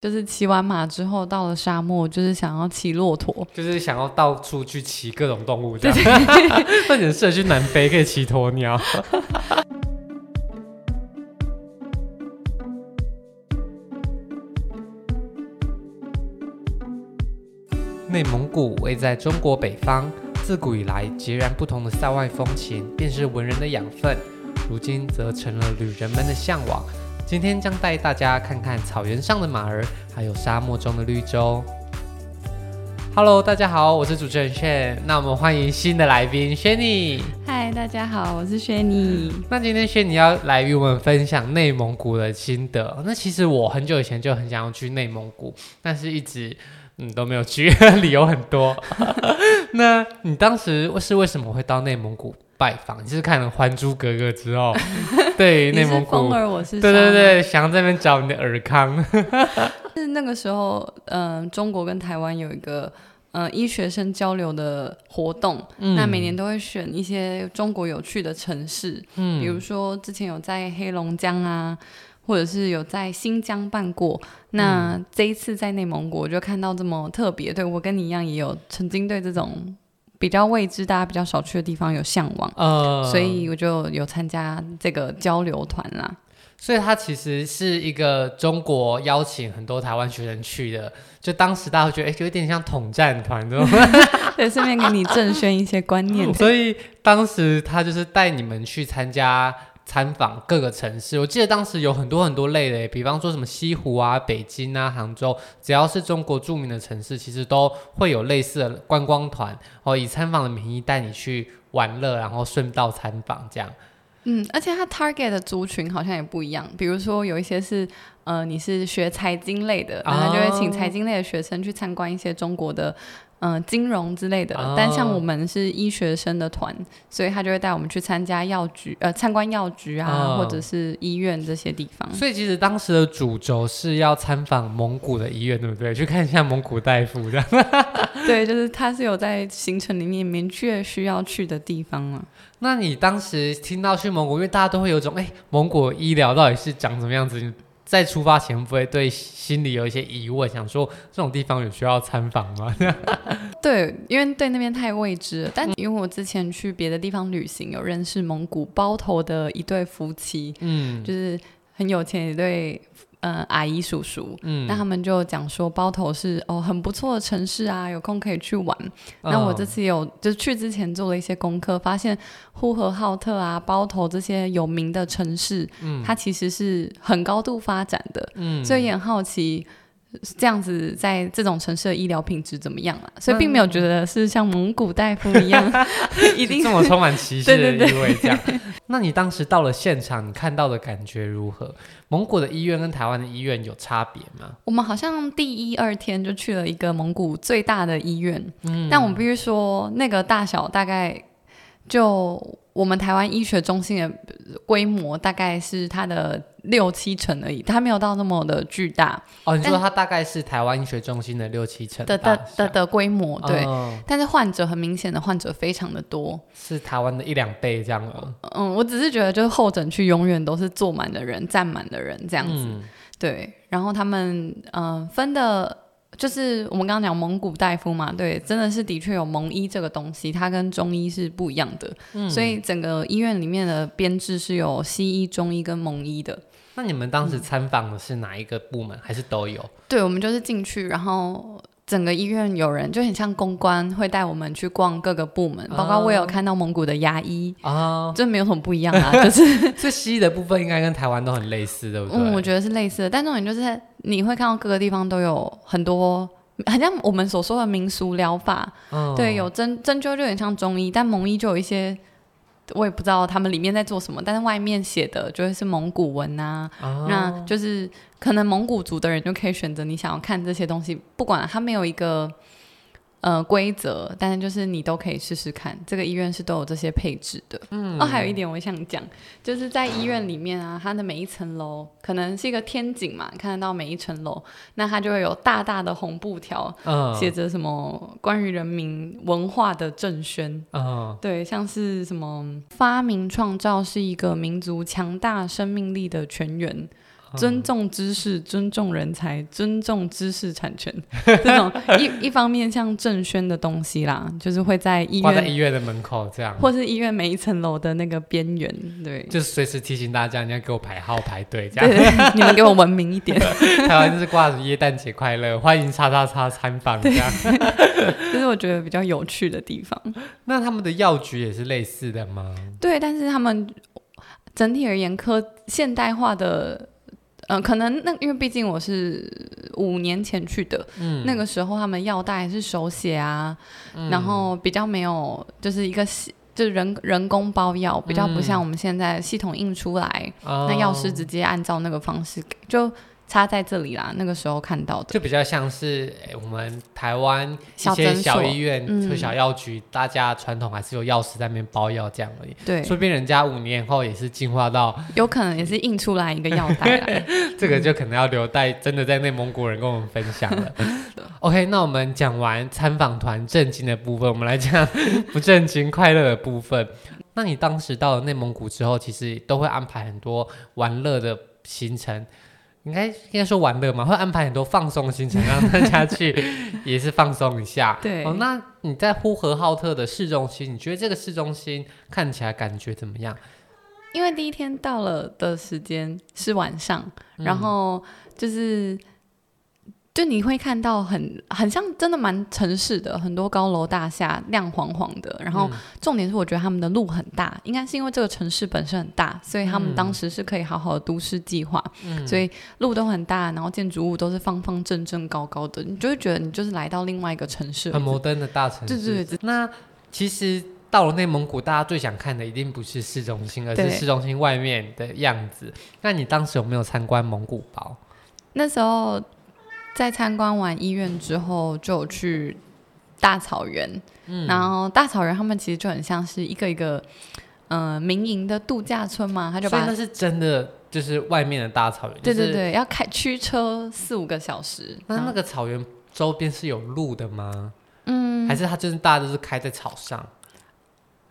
就是骑完马之后到了沙漠，就是想要骑骆驼，就是想要到处去骑各种动物这样。那你适合去南非，可以骑鸵鸟。内蒙古位在中国北方，自古以来截然不同的塞外风情便是文人的养分，如今则成了旅人们的向往。今天将带大家看看草原上的马儿，还有沙漠中的绿洲。Hello，大家好，我是主持人炫。那我们欢迎新的来宾轩尼。嗨，大家好，我是轩尼。那今天轩尼要来与我们分享内蒙古的心得。那其实我很久以前就很想要去内蒙古，但是一直嗯都没有去，理由很多。那你当时是为什么会到内蒙古？拜访，就是看了《还珠格格》之后，对内蒙古，我是对对对，想要这边找你的尔康。是那个时候，嗯、呃，中国跟台湾有一个呃医学生交流的活动，嗯、那每年都会选一些中国有趣的城市，嗯，比如说之前有在黑龙江啊，或者是有在新疆办过。那这一次在内蒙古，我就看到这么特别，对我跟你一样，也有曾经对这种。比较未知、大家比较少去的地方有向往，呃，所以我就有参加这个交流团啦。所以它其实是一个中国邀请很多台湾学生去的，就当时大家会觉得，哎，有点像统战团，对顺便给你正宣一些观念。所以当时他就是带你们去参加。参访各个城市，我记得当时有很多很多类的，比方说什么西湖啊、北京啊、杭州，只要是中国著名的城市，其实都会有类似的观光团，哦，以参访的名义带你去玩乐，然后顺道参访这样。嗯，而且它 target 的族群好像也不一样，比如说有一些是，呃，你是学财经类的，然后就会请财经类的学生去参观一些中国的。嗯、呃，金融之类的，哦、但像我们是医学生的团，所以他就会带我们去参加药局，呃，参观药局啊，哦、或者是医院这些地方。所以其实当时的主轴是要参访蒙古的医院，对不对？去看一下蒙古大夫这样。对，就是他是有在行程里面明确需要去的地方嘛。那你当时听到去蒙古，因为大家都会有种，哎，蒙古医疗到底是长什么样子？在出发前不会对心里有一些疑问，想说这种地方有需要参访吗？对，因为对那边太未知了。但因为我之前去别的地方旅行，有认识蒙古包头的一对夫妻，嗯，就是很有钱一对。呃，阿姨叔叔，嗯，那他们就讲说包头是哦很不错的城市啊，有空可以去玩。那、哦、我这次有就是去之前做了一些功课，发现呼和浩特啊、包头这些有名的城市，嗯，它其实是很高度发展的，嗯，所以也很好奇。这样子，在这种城市的医疗品质怎么样啊？所以并没有觉得是像蒙古大夫一样，一定是这么充满歧视的意味。这样，那你当时到了现场，你看到的感觉如何？蒙古的医院跟台湾的医院有差别吗？我们好像第一二天就去了一个蒙古最大的医院，嗯，但我们必须说，那个大小大概就。我们台湾医学中心的规模大概是它的六七成而已，它没有到那么的巨大。哦，你说它大概是台湾医学中心的六七成的的的的规模，对。哦、但是患者很明显的患者非常的多，是台湾的一两倍这样吗？嗯，我只是觉得就是候诊区永远都是坐满的人，站满的人这样子。嗯、对，然后他们嗯、呃、分的。就是我们刚刚讲蒙古大夫嘛，对，真的是的确有蒙医这个东西，它跟中医是不一样的，嗯，所以整个医院里面的编制是有西医、中医跟蒙医的。那你们当时参访的是哪一个部门，嗯、还是都有？对，我们就是进去，然后整个医院有人就很像公关，会带我们去逛各个部门，包括我有看到蒙古的牙医啊，这没有什么不一样啊，就是这西医的部分应该跟台湾都很类似，对不对？嗯，我觉得是类似的，但重点就是。你会看到各个地方都有很多，好像我们所说的民俗疗法，哦、对，有针针灸就有点像中医，但蒙医就有一些，我也不知道他们里面在做什么，但是外面写的就会是蒙古文啊，哦、那就是可能蒙古族的人就可以选择你想要看这些东西，不管他没有一个。呃，规则，但是就是你都可以试试看。这个医院是都有这些配置的。嗯，哦，还有一点我想讲，就是在医院里面啊，它的每一层楼可能是一个天井嘛，看得到每一层楼，那它就会有大大的红布条，写着什么关于人民文化的正宣。嗯，对，像是什么发明创造是一个民族强大生命力的泉源。尊重知识、尊重人才、尊重知识产权，这种一一方面像政宣的东西啦，就是会在医院、在医院的门口这样，或是医院每一层楼的那个边缘，对，就是随时提醒大家你要给我排号排队这样，对，对，对，你们给我文明一点。台湾就是挂着耶诞节快乐，欢迎叉叉叉参访这样，这是我觉得比较有趣的地方。那他们的药局也是类似的吗？对，但是他们整体而言科现代化的。嗯、呃，可能那因为毕竟我是五年前去的，嗯，那个时候他们药袋是手写啊，嗯，然后比较没有就是一个就是人人工包药，比较不像我们现在系统印出来，嗯，那药师直接按照那个方式给就。插在这里啦，那个时候看到的就比较像是、欸、我们台湾一些小医院、或小药局、嗯，大家传统还是有药师在那边包药这样而已。对，说不定人家五年后也是进化到，有可能也是印出来一个药袋来。这个就可能要留待真的在内蒙古人跟我们分享了。OK，那我们讲完参访团震惊的部分，我们来讲 不震惊快乐的部分。那你当时到了内蒙古之后，其实都会安排很多玩乐的行程。应该应该说玩乐嘛，会安排很多放松行程，让大家去 也是放松一下。对，哦，那你在呼和浩特的市中心，你觉得这个市中心看起来感觉怎么样？因为第一天到了的时间是晚上，嗯、然后就是。就你会看到很很像真的蛮城市的，很多高楼大厦亮晃晃的。然后重点是我觉得他们的路很大，应该是因为这个城市本身很大，所以他们当时是可以好好的都市计划，嗯，所以路都很大，然后建筑物都是方方正正高高的，你就会觉得你就是来到另外一个城市，很摩登的大城市。对对对。那其实到了内蒙古，大家最想看的一定不是市中心，而是市中心外面的样子。那你当时有没有参观蒙古包？那时候。在参观完医院之后，就去大草原，嗯，然后大草原他们其实就很像是一个一个，嗯、呃，民营的度假村嘛，他就把，那是真的，就是外面的大草原，对对对，要开驱车四五个小时。那那个草原周边是有路的吗？嗯，还是它就是大家都是开在草上？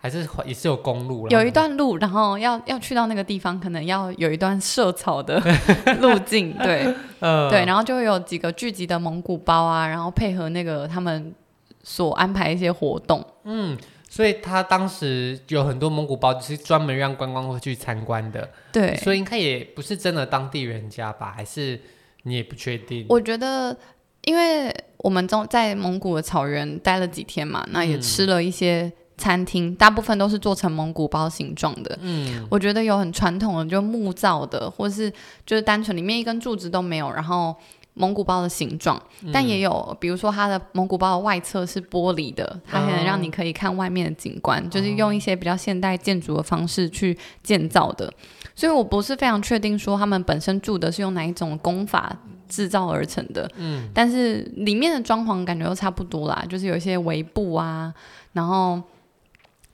还是也是有公路，有一段路，然后要要去到那个地方，可能要有一段涉草的 路径，对、呃，对，然后就会有几个聚集的蒙古包啊，然后配合那个他们所安排一些活动，嗯，所以他当时有很多蒙古包，就是专门让观光客去参观的，对，所以应该也不是真的当地人家吧？还是你也不确定？我觉得，因为我们中在蒙古的草原待了几天嘛，那也吃了一些、嗯。餐厅大部分都是做成蒙古包形状的，嗯，我觉得有很传统的，就木造的，或是就是单纯里面一根柱子都没有，然后蒙古包的形状，嗯，但也有，比如说它的蒙古包的外侧是玻璃的，它可能让你可以看外面的景观，哦，就是用一些比较现代建筑的方式去建造的，所以我不是非常确定说他们本身住的是用哪一种工法制造而成的，嗯，但是里面的装潢感觉都差不多啦，就是有一些围布啊，然后。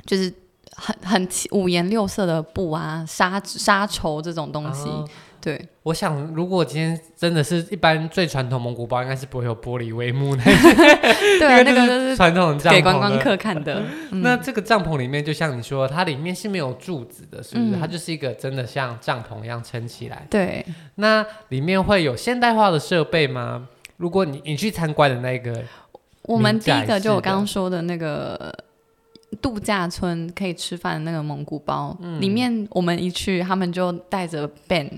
就是很很五颜六色的布啊，纱纱绸这种东西，哦，对。我想，如果今天真的是一般最传统蒙古包，应该是不会有玻璃帷幕的。对啊，那个就是传统给观光客看的。嗯、那这个帐篷里面，就像你说，它里面是没有柱子的，是不是？嗯、它就是一个真的像帐篷一样撑起来。对。那里面会有现代化的设备吗？如果你你去参观的那个，我们第一个就我刚刚说的那个。度假村可以吃饭的那个蒙古包，嗯、里面我们一去，他们就带着 band，就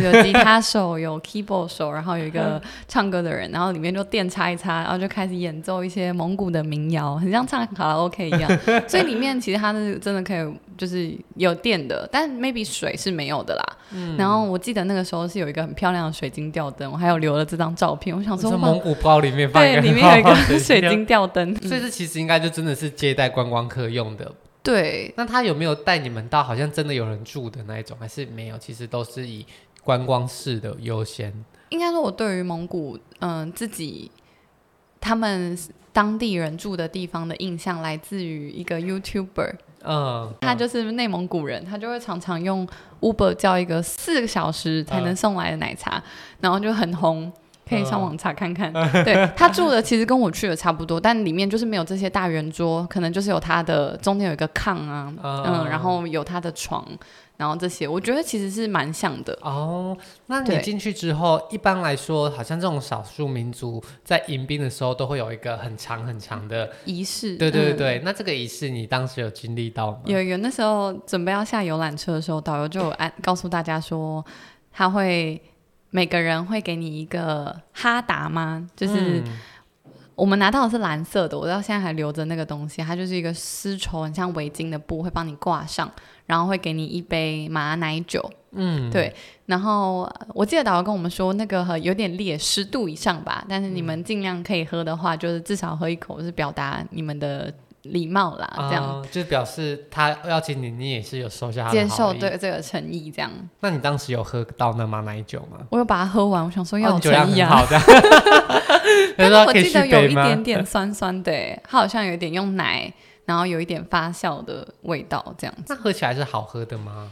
有吉他手，有 keyboard 手，然后有一个唱歌的人，然后里面就电插一插，然后就开始演奏一些蒙古的民谣，很像唱卡拉 OK 一样。所以里面其实它是真的可以，就是有电的，但 maybe 水是没有的啦。嗯、然后我记得那个时候是有一个很漂亮的水晶吊灯，我还有留了这张照片。我想说，蒙古包里面放对，里面有一个 水晶吊灯，所以这其实应该就真的是接待观光客用的。对，那他有没有带你们到好像真的有人住的那一种，还是没有？其实都是以观光式的优先。应该说，我对于蒙古，嗯、呃，自己他们当地人住的地方的印象，来自于一个 YouTuber。嗯，他就是内蒙古人，他就会常常用 Uber 叫一个四个小时才能送来的奶茶，哦、然后就很红。可以上网查看看。对，他住的其实跟我去的差不多，但里面就是没有这些大圆桌，可能就是有他的中间有一个炕啊，嗯，然后有他的床。然后这些，我觉得其实是蛮像的哦。那你进去之后，一般来说，好像这种少数民族在迎宾的时候，都会有一个很长很长的仪式。对对对，嗯、那这个仪式你当时有经历到吗？有有，那时候准备要下游览车的时候，导游就有按告诉大家说，他会每个人会给你一个哈达吗？就是。嗯我们拿到的是蓝色的，我到现在还留着那个东西，它就是一个丝绸，很像围巾的布，会帮你挂上，然后会给你一杯马奶酒，嗯，对。然后我记得导游跟我们说，那个有点烈，十度以上吧，但是你们尽量可以喝的话，嗯、就是至少喝一口，是表达你们的。礼貌啦，这样、哦、就表示他邀请你，你也是有收下接受对这个诚意这样。那你当时有喝到那马奶酒吗？我有把它喝完，我想说要有诚意啊。哦、好的，但是我记得有一点点酸酸的，它好像有一点用奶，然后有一点发酵的味道这样子。那喝起来是好喝的吗？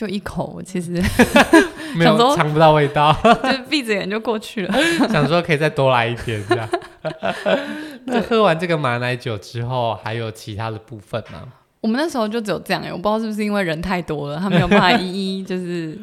就一口，其实 没有尝不到味道，就闭着眼就过去了。想说可以再多来一点这样。那喝完这个马奶酒之后，还有其他的部分吗？我们那时候就只有这样哎，我不知道是不是因为人太多了，他没有办法一一就是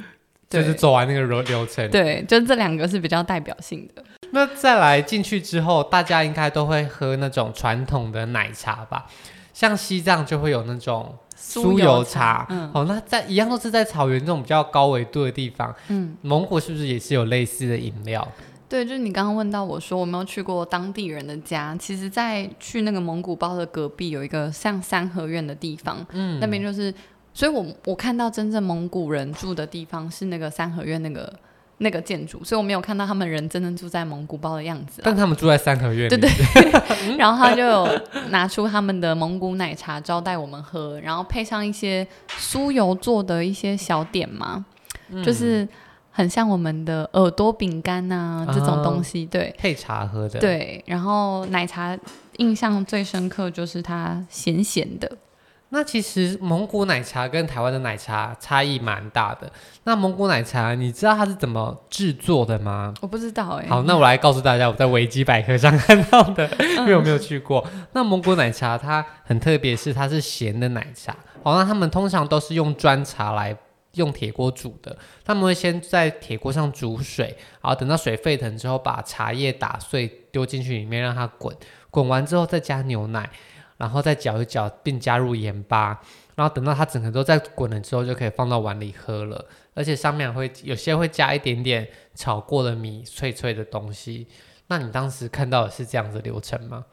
就是走完那个流流程。对，就这两个是比较代表性的。那再来进去之后，大家应该都会喝那种传统的奶茶吧？像西藏就会有那种酥油茶。嗯，哦，那在一样都是在草原这种比较高纬度的地方。嗯，蒙古是不是也是有类似的饮料？对，就是你刚刚问到我说我没有去过当地人的家，其实，在去那个蒙古包的隔壁有一个像三合院的地方，嗯，那边就是，所以我我看到真正蒙古人住的地方是那个三合院那个那个建筑，所以我没有看到他们人真正住在蒙古包的样子。但他们住在三合院里，对对。然后他就有拿出他们的蒙古奶茶招待我们喝，然后配上一些酥油做的一些小点嘛，嗯、就是。很像我们的耳朵饼干呐，这种东西，哦、对，配茶喝的。对，然后奶茶印象最深刻就是它咸咸的。那其实蒙古奶茶跟台湾的奶茶差异蛮大的。那蒙古奶茶你知道它是怎么制作的吗？我不知道哎、欸。好，那我来告诉大家，我在维基百科上看到的，因为我没有去过。嗯、那蒙古奶茶它很特别，是它是咸的奶茶。好，那他们通常都是用砖茶来。用铁锅煮的，他们会先在铁锅上煮水，然后等到水沸腾之后，把茶叶打碎丢进去里面让它滚，滚完之后再加牛奶，然后再搅一搅，并加入盐巴，然后等到它整个都在滚了之后，就可以放到碗里喝了。而且上面会有些会加一点点炒过的米，脆脆的东西。那你当时看到的是这样子流程吗？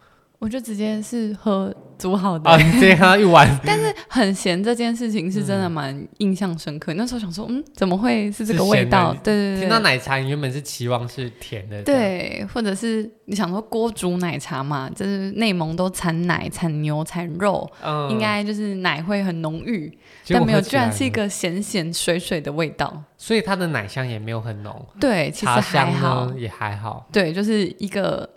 我就直接是喝煮好的，啊，你直接喝一碗。但是很咸这件事情是真的蛮印象深刻。嗯、那时候想说，嗯，怎么会是这个味道？对对对。听到奶茶，你原本是期望是甜的，对，或者是你想说锅煮奶茶嘛，就是内蒙都产奶、产牛、产肉，嗯、应该就是奶会很浓郁，但没有，居然是一个咸咸水水的味道。所以它的奶香也没有很浓，对，其实还好，也还好，对，就是一个。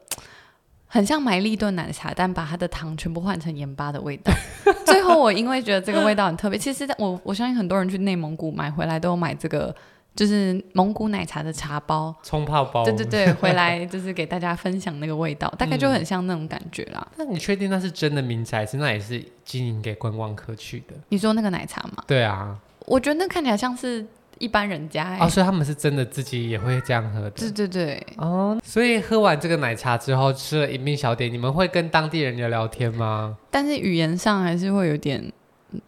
很像买立顿奶茶，但把它的糖全部换成盐巴的味道。最后我因为觉得这个味道很特别，其实我我相信很多人去内蒙古买回来都有买这个，就是蒙古奶茶的茶包、冲泡包。对对对，回来就是给大家分享那个味道，大概就很像那种感觉啦。那、嗯、你确定那是真的名字，还是那也是经营给观光客去的？你说那个奶茶吗？对啊，我觉得那看起来像是。一般人家哎、欸，哦，所以他们是真的自己也会这样喝的。对对对，哦，所以喝完这个奶茶之后，吃了迎宾小点，你们会跟当地人聊聊天吗？但是语言上还是会有点，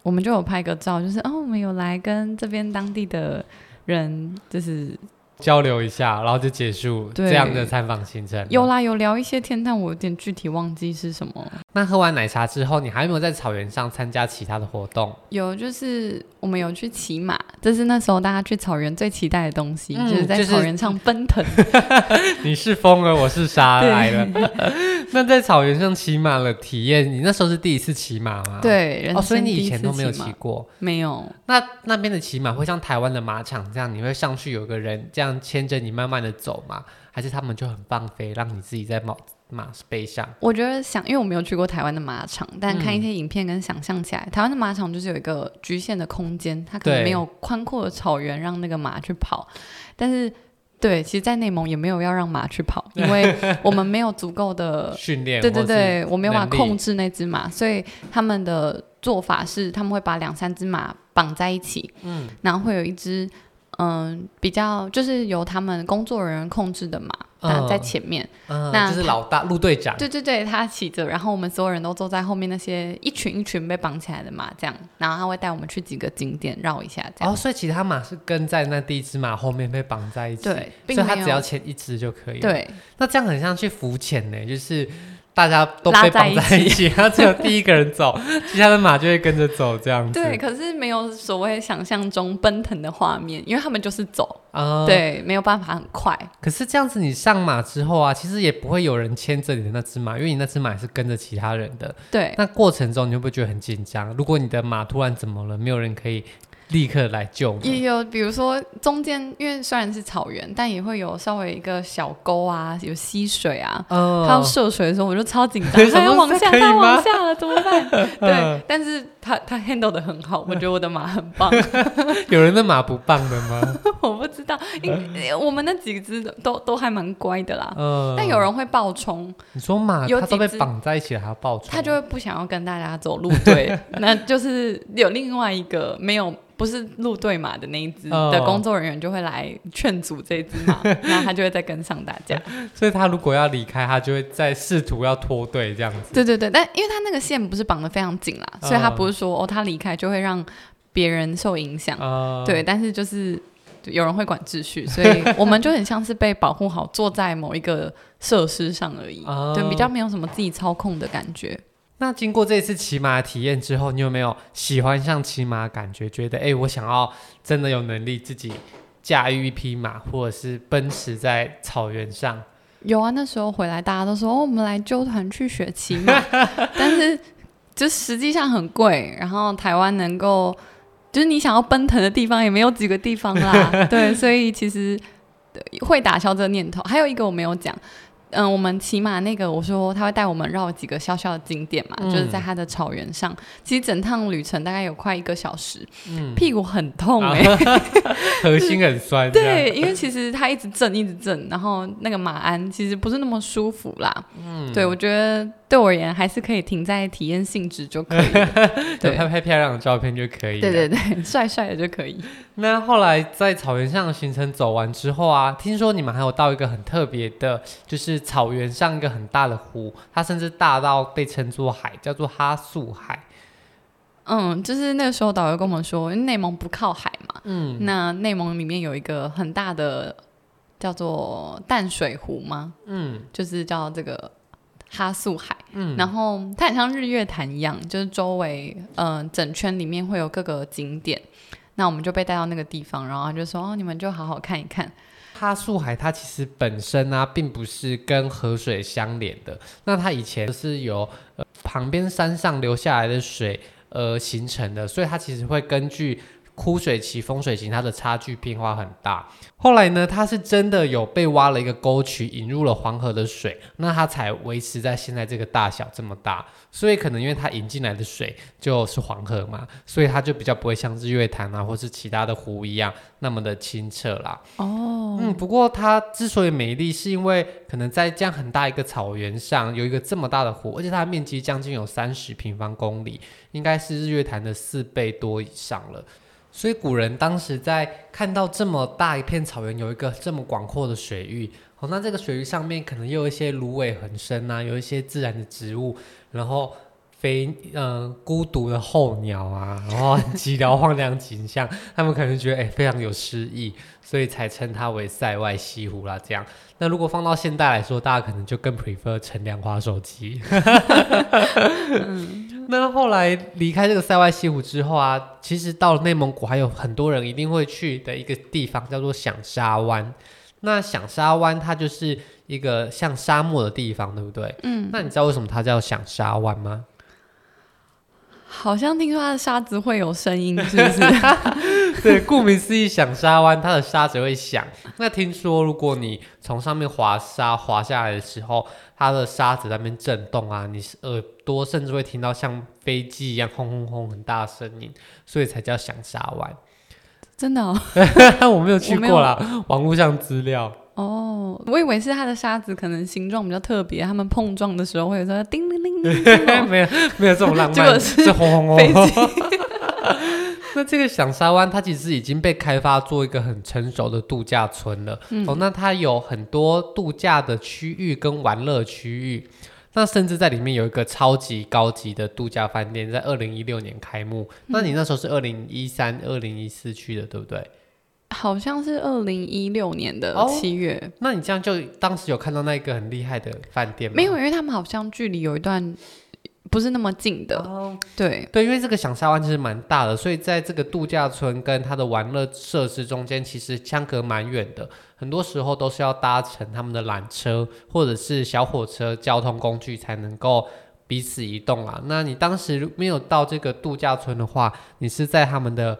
我们就有拍个照，就是哦，我们有来跟这边当地的人，就是。交流一下，然后就结束这样的参访行程。有啦，有聊一些天，但我有点具体忘记是什么。那喝完奶茶之后，你还有没有在草原上参加其他的活动？有，就是我们有去骑马，这是那时候大家去草原最期待的东西，嗯、就是在草原上奔腾。就是、你是风儿，我是沙来了。那在草原上骑马的体验，你那时候是第一次骑马吗？对，哦，所以你以前都没有骑过？没有。那那边的骑马会像台湾的马场这样，你会上去有个人这样牵着你慢慢的走吗？还是他们就很放飞，让你自己在马马背上？我觉得想，因为我没有去过台湾的马场，但看一些影片跟想象起来，嗯、台湾的马场就是有一个局限的空间，它可能没有宽阔的草原让那个马去跑，但是。对，其实，在内蒙也没有要让马去跑，因为 我们没有足够的训练。对对对，我没有办法控制那只马，所以他们的做法是，他们会把两三只马绑在一起，嗯，然后会有一只。嗯，比较就是由他们工作人员控制的马，嗯、在前面，嗯、那就是老大陆队长。对对对，他骑着，然后我们所有人都坐在后面，那些一群一群被绑起来的马，这样，然后他会带我们去几个景点绕一下，这样。哦，所以其他马是跟在那第一只马后面被绑在一起，对，所以他只要牵一只就可以。对，那这样很像去浮潜呢，就是。大家都被绑在一起，然后只有第一个人走，其他的马就会跟着走，这样子。对，可是没有所谓想象中奔腾的画面，因为他们就是走，嗯、对，没有办法很快。可是这样子，你上马之后啊，其实也不会有人牵着你的那只马，因为你那只马是跟着其他人的。对，那过程中你会不会觉得很紧张？如果你的马突然怎么了，没有人可以。立刻来救！也有，比如说中间，因为虽然是草原，但也会有稍微一个小沟啊，有溪水啊。嗯。他要涉水的时候，我就超紧张，他要往下，它要往下了，怎么办？对，但是他他 handle 的很好，我觉得我的马很棒。有人的马不棒的吗？我不知道，因为我们那几只都都还蛮乖的啦。嗯。但有人会暴冲。你说马，有都被绑在一起了，还要暴冲？他就会不想要跟大家走路，对，那就是有另外一个没有。不是路队马的那一只的工作人员就会来劝阻这只马，然后他就会再跟上大家。所以他如果要离开，他就会在试图要脱队这样子。对对对，但因为他那个线不是绑得非常紧啦，所以他不是说哦，他离开就会让别人受影响。嗯、对，但是就是有人会管秩序，所以我们就很像是被保护好，坐在某一个设施上而已。嗯、对，比较没有什么自己操控的感觉。那经过这次骑马体验之后，你有没有喜欢上骑马感觉？觉得哎、欸，我想要真的有能力自己驾驭一匹马，或者是奔驰在草原上？有啊，那时候回来大家都说，哦，我们来纠团去学骑马，但是就实际上很贵。然后台湾能够就是你想要奔腾的地方也没有几个地方啦，对，所以其实会打消这个念头。还有一个我没有讲。嗯，我们骑马那个，我说他会带我们绕几个小小的景点嘛，嗯、就是在他的草原上。其实整趟旅程大概有快一个小时，嗯、屁股很痛哎、欸，核心很酸。对，因为其实他一直震，一直震，然后那个马鞍其实不是那么舒服啦。嗯，对我觉得。对我而言，还是可以停在体验性质就可以，对，拍拍漂亮的照片就可以。对对对，帅帅的就可以。那后来在草原上的行程走完之后啊，听说你们还有到一个很特别的，就是草原上一个很大的湖，它甚至大到被称作海，叫做哈素海。嗯，就是那个时候导游跟我们说，因为内蒙不靠海嘛，嗯，那内蒙里面有一个很大的叫做淡水湖吗？嗯，就是叫这个。哈素海，嗯，然后它很像日月潭一样，就是周围，嗯、呃，整圈里面会有各个景点。那我们就被带到那个地方，然后他就说：“哦，你们就好好看一看。”哈树海它其实本身呢，并不是跟河水相连的。那它以前是由、呃、旁边山上流下来的水而形成的，所以它其实会根据。枯水期、丰水期，它的差距变化很大。后来呢，它是真的有被挖了一个沟渠，引入了黄河的水，那它才维持在现在这个大小这么大。所以可能因为它引进来的水就是黄河嘛，所以它就比较不会像日月潭啊，或是其他的湖一样那么的清澈啦。哦，嗯，不过它之所以美丽，是因为可能在这样很大一个草原上有一个这么大的湖，而且它的面积将近有三十平方公里，应该是日月潭的四倍多以上了。所以古人当时在看到这么大一片草原，有一个这么广阔的水域，哦，那这个水域上面可能又有一些芦苇横生啊，有一些自然的植物，然后飞嗯、呃、孤独的候鸟啊，然后 寂寥荒凉景象，他们可能觉得哎、欸、非常有诗意，所以才称它为塞外西湖啦。这样，那如果放到现代来说，大家可能就更 prefer 乘凉花手机。嗯那后来离开这个塞外西湖之后啊，其实到了内蒙古还有很多人一定会去的一个地方，叫做响沙湾。那响沙湾它就是一个像沙漠的地方，对不对？嗯。那你知道为什么它叫响沙湾吗？好像听说它的沙子会有声音，是不是？对，顾名思义，响沙湾它的沙子会响。那听说如果你从上面滑沙滑下来的时候，它的沙子在那边震动啊，你耳朵甚至会听到像飞机一样轰轰轰很大的声音，所以才叫响沙湾。真的哦，我没有去过啦，网络上资料。哦，我以为是它的沙子可能形状比较特别，它们碰撞的时候会有说叮铃铃铃，没有没有这种浪漫，是轰轰轰。那这个响沙湾，它其实已经被开发做一个很成熟的度假村了。嗯、哦，那它有很多度假的区域跟玩乐区域。那甚至在里面有一个超级高级的度假饭店，在二零一六年开幕。嗯、那你那时候是二零一三、二零一四去的，对不对？好像是二零一六年的七月。哦。那你这样就当时有看到那个很厉害的饭店吗？没有，因为他们好像距离有一段。不是那么近的，哦、对对，因为这个响沙湾其实蛮大的，所以在这个度假村跟它的玩乐设施中间，其实相隔蛮远的。很多时候都是要搭乘他们的缆车或者是小火车交通工具才能够彼此移动啊。那你当时没有到这个度假村的话，你是在他们的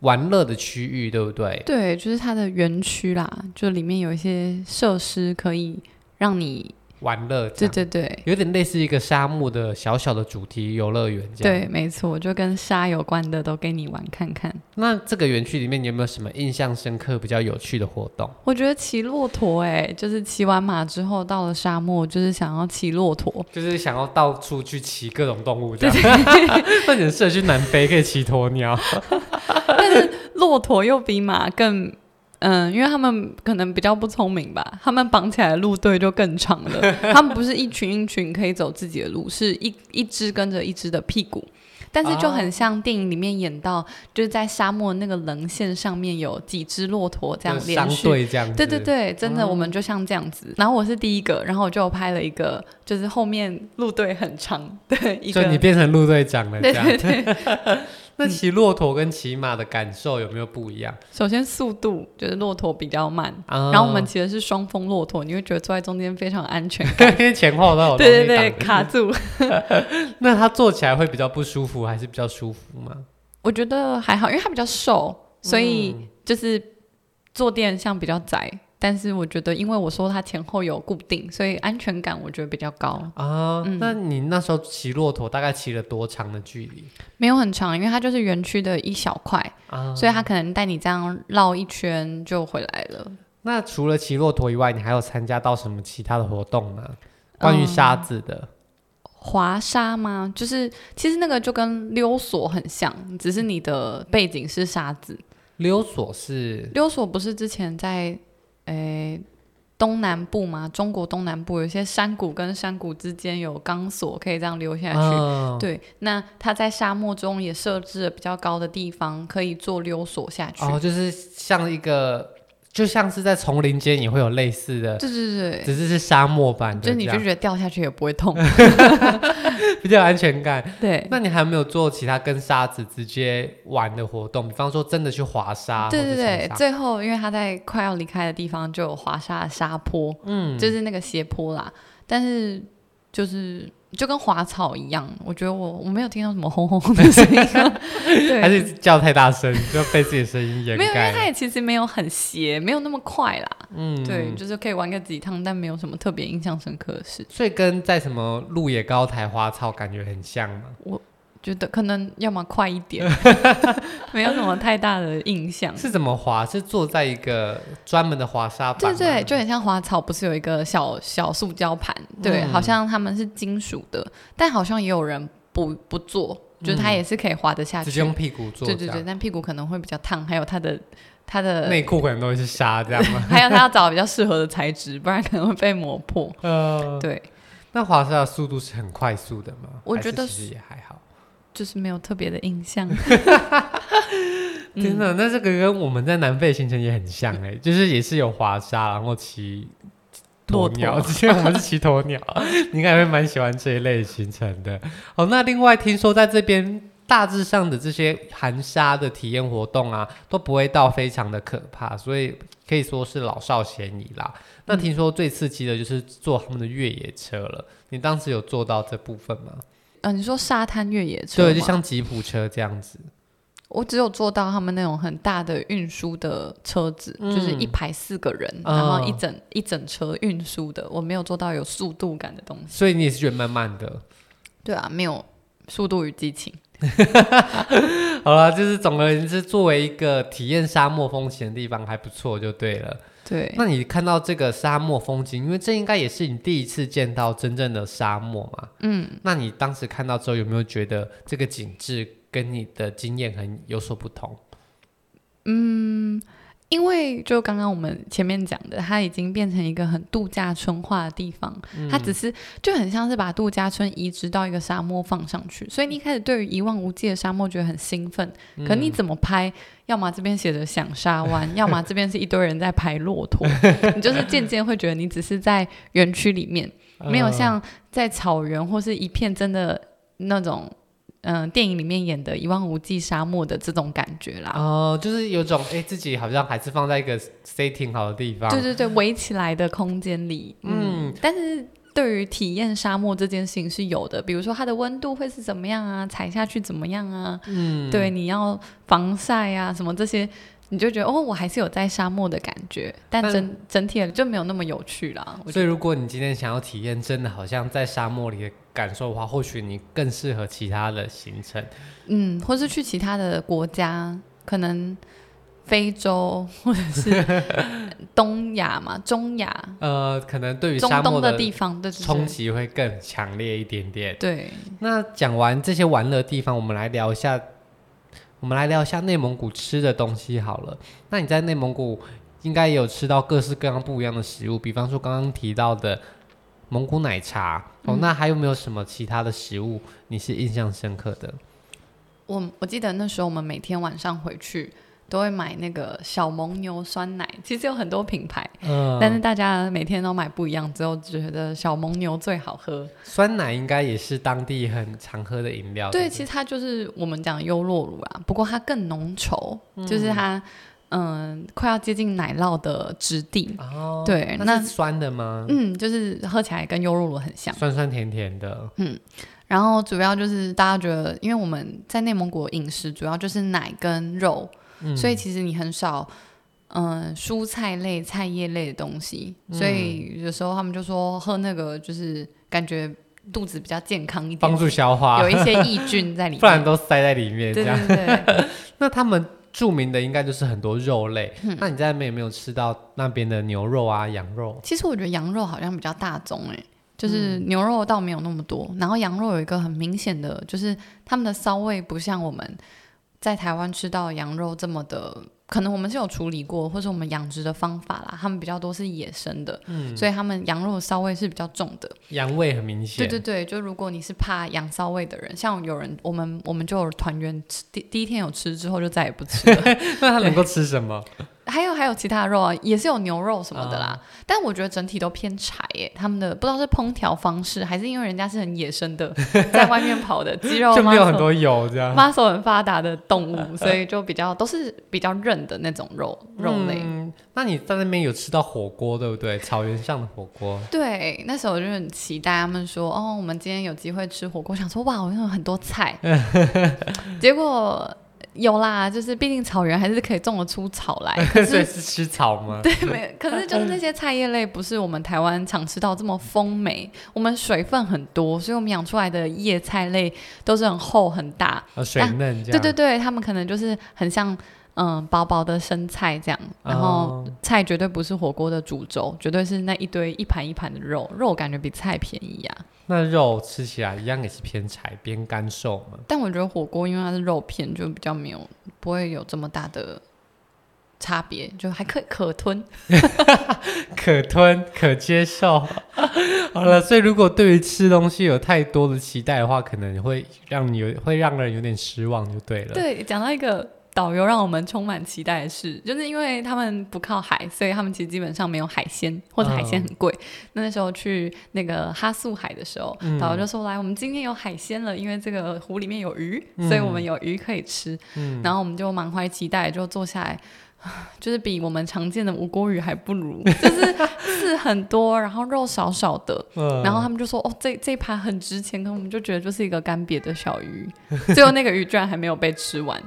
玩乐的区域，对不对？对，就是它的园区啦，就里面有一些设施可以让你。玩乐，对对对，有点类似一个沙漠的小小的主题游乐园这样。对，没错，就跟沙有关的都给你玩看看。那这个园区里面，你有没有什么印象深刻、比较有趣的活动？我觉得骑骆驼，哎，就是骑完马之后到了沙漠，就是想要骑骆驼，就是想要到处去骑各种动物这样。那你很适合去南非，可以骑鸵鸟。但是骆驼又比马更。嗯，因为他们可能比较不聪明吧，他们绑起来的路队就更长了。他们不是一群一群可以走自己的路，是一一只跟着一只的屁股。但是就很像电影里面演到，就是在沙漠那个棱线上面有几只骆驼这样连续，对，这样。对对对，真的，我们就像这样子。然后我是第一个，然后我就拍了一个，就是后面路队很长，对，一个。你变成路队长了，这样。对对对。那骑骆驼跟骑马的感受有没有不一样？首先速度就是骆驼比较慢，然后我们骑的是双峰骆驼，你会觉得坐在中间非常安全感，因为前后都有对对对卡住。那它坐起来会比较不舒服，还是比较舒服吗？我觉得还好，因为它比较瘦，所以就是坐垫像比较窄。但是我觉得，因为我说它前后有固定，所以安全感我觉得比较高啊。嗯、那你那时候骑骆驼大概骑了多长的距离？没有很长，因为它就是园区的一小块，啊、所以它可能带你这样绕一圈就回来了。那除了骑骆驼以外，你还有参加到什么其他的活动吗？关于沙子的、嗯、滑沙吗？就是其实那个就跟溜索很像，只是你的背景是沙子。溜索是溜索，不是之前在。诶，东南部嘛，中国东南部有一些山谷跟山谷之间有钢索，可以这样溜下去。哦、对，那它在沙漠中也设置了比较高的地方，可以做溜索下去。哦，就是像一个。就像是在丛林间也会有类似的，对对对，只是是沙漠版的，就你就觉得掉下去也不会痛，比较有安全感。对，那你还有没有做其他跟沙子直接玩的活动？比方说真的去滑沙？对对对，最后因为他在快要离开的地方就有滑沙的沙坡，嗯，就是那个斜坡啦，但是就是。就跟滑草一样，我觉得我我没有听到什么轰轰轰的声音，对，还是叫太大声，就被自己的声音掩盖。没有，因为它也其实没有很斜，没有那么快啦。嗯，对，就是可以玩个几趟，但没有什么特别印象深刻的事。所以跟在什么鹿野高台滑草感觉很像吗？我。觉得可能要么快一点，没有什么太大的印象。是怎么滑？是坐在一个专门的滑沙板？对对，就很像滑草，不是有一个小小塑胶盘？对，嗯、好像他们是金属的，但好像也有人不不坐，就是它也是可以滑得下去。直接用屁股坐？对对对，但屁股可能会比较烫，还有它的它的内裤可能都会是沙这样吗？还有他要找比较适合的材质，不然可能会被磨破。呃，对。那滑沙的速度是很快速的吗？我觉得其实也还好。就是没有特别的印象，真的。那这个跟我们在南非行程也很像哎、欸，就是也是有滑沙，然后骑鸵鸟。之前我们是骑鸵鸟，你应该会蛮喜欢这一类行程的。哦，那另外听说在这边大致上的这些含沙的体验活动啊，都不会到非常的可怕，所以可以说是老少咸宜啦。那听说最刺激的就是坐他们的越野车了，你当时有坐到这部分吗？嗯、呃，你说沙滩越野车，对，就像吉普车这样子。我只有坐到他们那种很大的运输的车子，嗯、就是一排四个人，然后一整、嗯、一整车运输的。我没有坐到有速度感的东西。所以你也是觉得慢慢的？对啊，没有速度与激情。好了，就是总而言之，作为一个体验沙漠风情的地方，还不错，就对了。对，那你看到这个沙漠风景，因为这应该也是你第一次见到真正的沙漠嘛？嗯，那你当时看到之后，有没有觉得这个景致跟你的经验很有所不同？嗯。因为就刚刚我们前面讲的，它已经变成一个很度假村化的地方，嗯、它只是就很像是把度假村移植到一个沙漠放上去，所以你一开始对于一望无际的沙漠觉得很兴奋，嗯、可你怎么拍？要么这边写着响沙湾，要么这边是一堆人在拍骆驼，你就是渐渐会觉得你只是在园区里面，没有像在草原或是一片真的那种。嗯、呃，电影里面演的一望无际沙漠的这种感觉啦，哦、呃，就是有种哎，自己好像还是放在一个 setting 好的地方，对对对，围起来的空间里，嗯，嗯，但是对于体验沙漠这件事情是有的，比如说它的温度会是怎么样啊，踩下去怎么样啊，嗯，对，你要防晒啊，什么这些。你就觉得哦，我还是有在沙漠的感觉，但整但整体就没有那么有趣了。所以，如果你今天想要体验真的好像在沙漠里的感受的话，或许你更适合其他的行程。嗯，或是去其他的国家，可能非洲或者是 东亚嘛，中亚。呃，可能对于沙漠的地方的冲击会更强烈一点点。对。那讲完这些玩乐的地方，我们来聊一下。我们来聊一下内蒙古吃的东西好了。那你在内蒙古应该也有吃到各式各样不一样的食物，比方说刚刚提到的蒙古奶茶、嗯、哦。那还有没有什么其他的食物你是印象深刻的？我我记得那时候我们每天晚上回去。都会买那个小蒙牛酸奶，其实有很多品牌，嗯，但是大家每天都买不一样，之后觉得小蒙牛最好喝。酸奶应该也是当地很常喝的饮料。对，其实它就是我们讲优酪乳啊，不过它更浓稠，嗯、就是它嗯快要接近奶酪的质地。哦，对，那是酸的吗？嗯，就是喝起来跟优酪乳很像，酸酸甜甜的。嗯，然后主要就是大家觉得，因为我们在内蒙古饮食主要就是奶跟肉。嗯、所以其实你很少，嗯、呃，蔬菜类、菜叶类的东西。嗯、所以有时候他们就说喝那个就是感觉肚子比较健康一点，帮助消化，有一些益菌在里面，不然都塞在里面这样。对对对。那他们著名的应该就是很多肉类。嗯、那你在那边有没有吃到那边的牛肉啊、羊肉？其实我觉得羊肉好像比较大宗哎，就是牛肉倒没有那么多。嗯、然后羊肉有一个很明显的，就是他们的骚味不像我们。在台湾吃到羊肉这么的，可能我们是有处理过，或者我们养殖的方法啦，他们比较多是野生的，嗯，所以他们羊肉的骚味是比较重的，羊味很明显。对对对，就如果你是怕羊骚味的人，像有人，我们我们就有团员吃第第一天有吃之后就再也不吃了。那他能够吃什么？还有还有其他肉啊，也是有牛肉什么的啦，嗯、但我觉得整体都偏柴耶。他们的不知道是烹调方式，还是因为人家是很野生的，在外面跑的肌肉，就没有很多油这样，muscle 很发达的动物，所以就比较都是比较韧的那种肉肉类。嗯，那你在那边有吃到火锅对不对？草原上的火锅。对，那时候我就很期待他们说哦，我们今天有机会吃火锅，想说哇，我有很多菜，结果。有啦，就是毕竟草原还是可以种得出草来。可是是吃草吗？对，没。可是就是那些菜叶类，不是我们台湾常吃到这么丰美。我们水分很多，所以我们养出来的叶菜类都是很厚很大，哦、水嫩这样。对对对，他们可能就是很像嗯薄薄的生菜这样。然后菜绝对不是火锅的主轴，绝对是那一堆一盘一盘的肉，肉感觉比菜便宜呀、啊。那肉吃起来一样也是偏柴偏干瘦嘛？但我觉得火锅因为它是肉片，就比较没有不会有这么大的差别，就还可以 可吞，可吞可接受。好了，所以如果对于吃东西有太多的期待的话，可能会让你有会让人有点失望，就对了。对，讲到一个。导游让我们充满期待的是，就是因为他们不靠海，所以他们其实基本上没有海鲜，或者海鲜很贵。那、嗯、那时候去那个哈素海的时候，嗯、导游就说：“来，我们今天有海鲜了，因为这个湖里面有鱼，嗯、所以我们有鱼可以吃。嗯”然后我们就满怀期待，就坐下来，就是比我们常见的无锅鱼还不如，就是刺很多，然后肉少少的。嗯、然后他们就说：“哦，这这一盘很值钱。”可我们就觉得就是一个干瘪的小鱼，最后那个鱼居然还没有被吃完。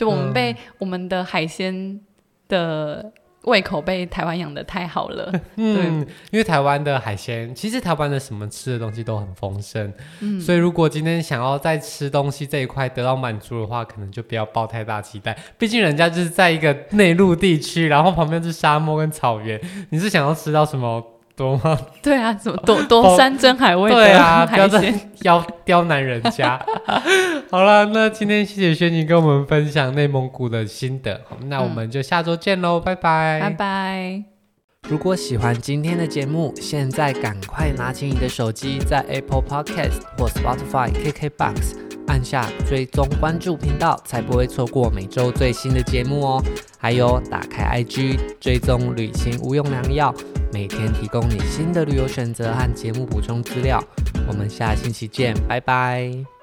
就我们被我们的海鲜的胃口被台湾养的太好了。嗯，因为台湾的海鲜，其实台湾的什么吃的东西都很丰盛。嗯，所以如果今天想要在吃东西这一块得到满足的话，可能就不要抱太大期待。毕竟人家就是在一个内陆地区，然后旁边是沙漠跟草原，你是想要吃到什么？多吗？对啊，怎么多多 山珍海味？对啊，不要再 刁刁难人家。好了，那今天谢谢轩尼跟我们分享内蒙古的心得，那我们就下周见喽，嗯、拜拜，拜拜。如果喜欢今天的节目，现在赶快拿起你的手机，在 Apple Podcast 或 Spotify、KKBox 按下追踪关注频道，才不会错过每周最新的节目哦。还有，打开 IG 追踪旅行无用良药。每天提供你新的旅游选择和节目补充资料，我们下星期见，拜拜。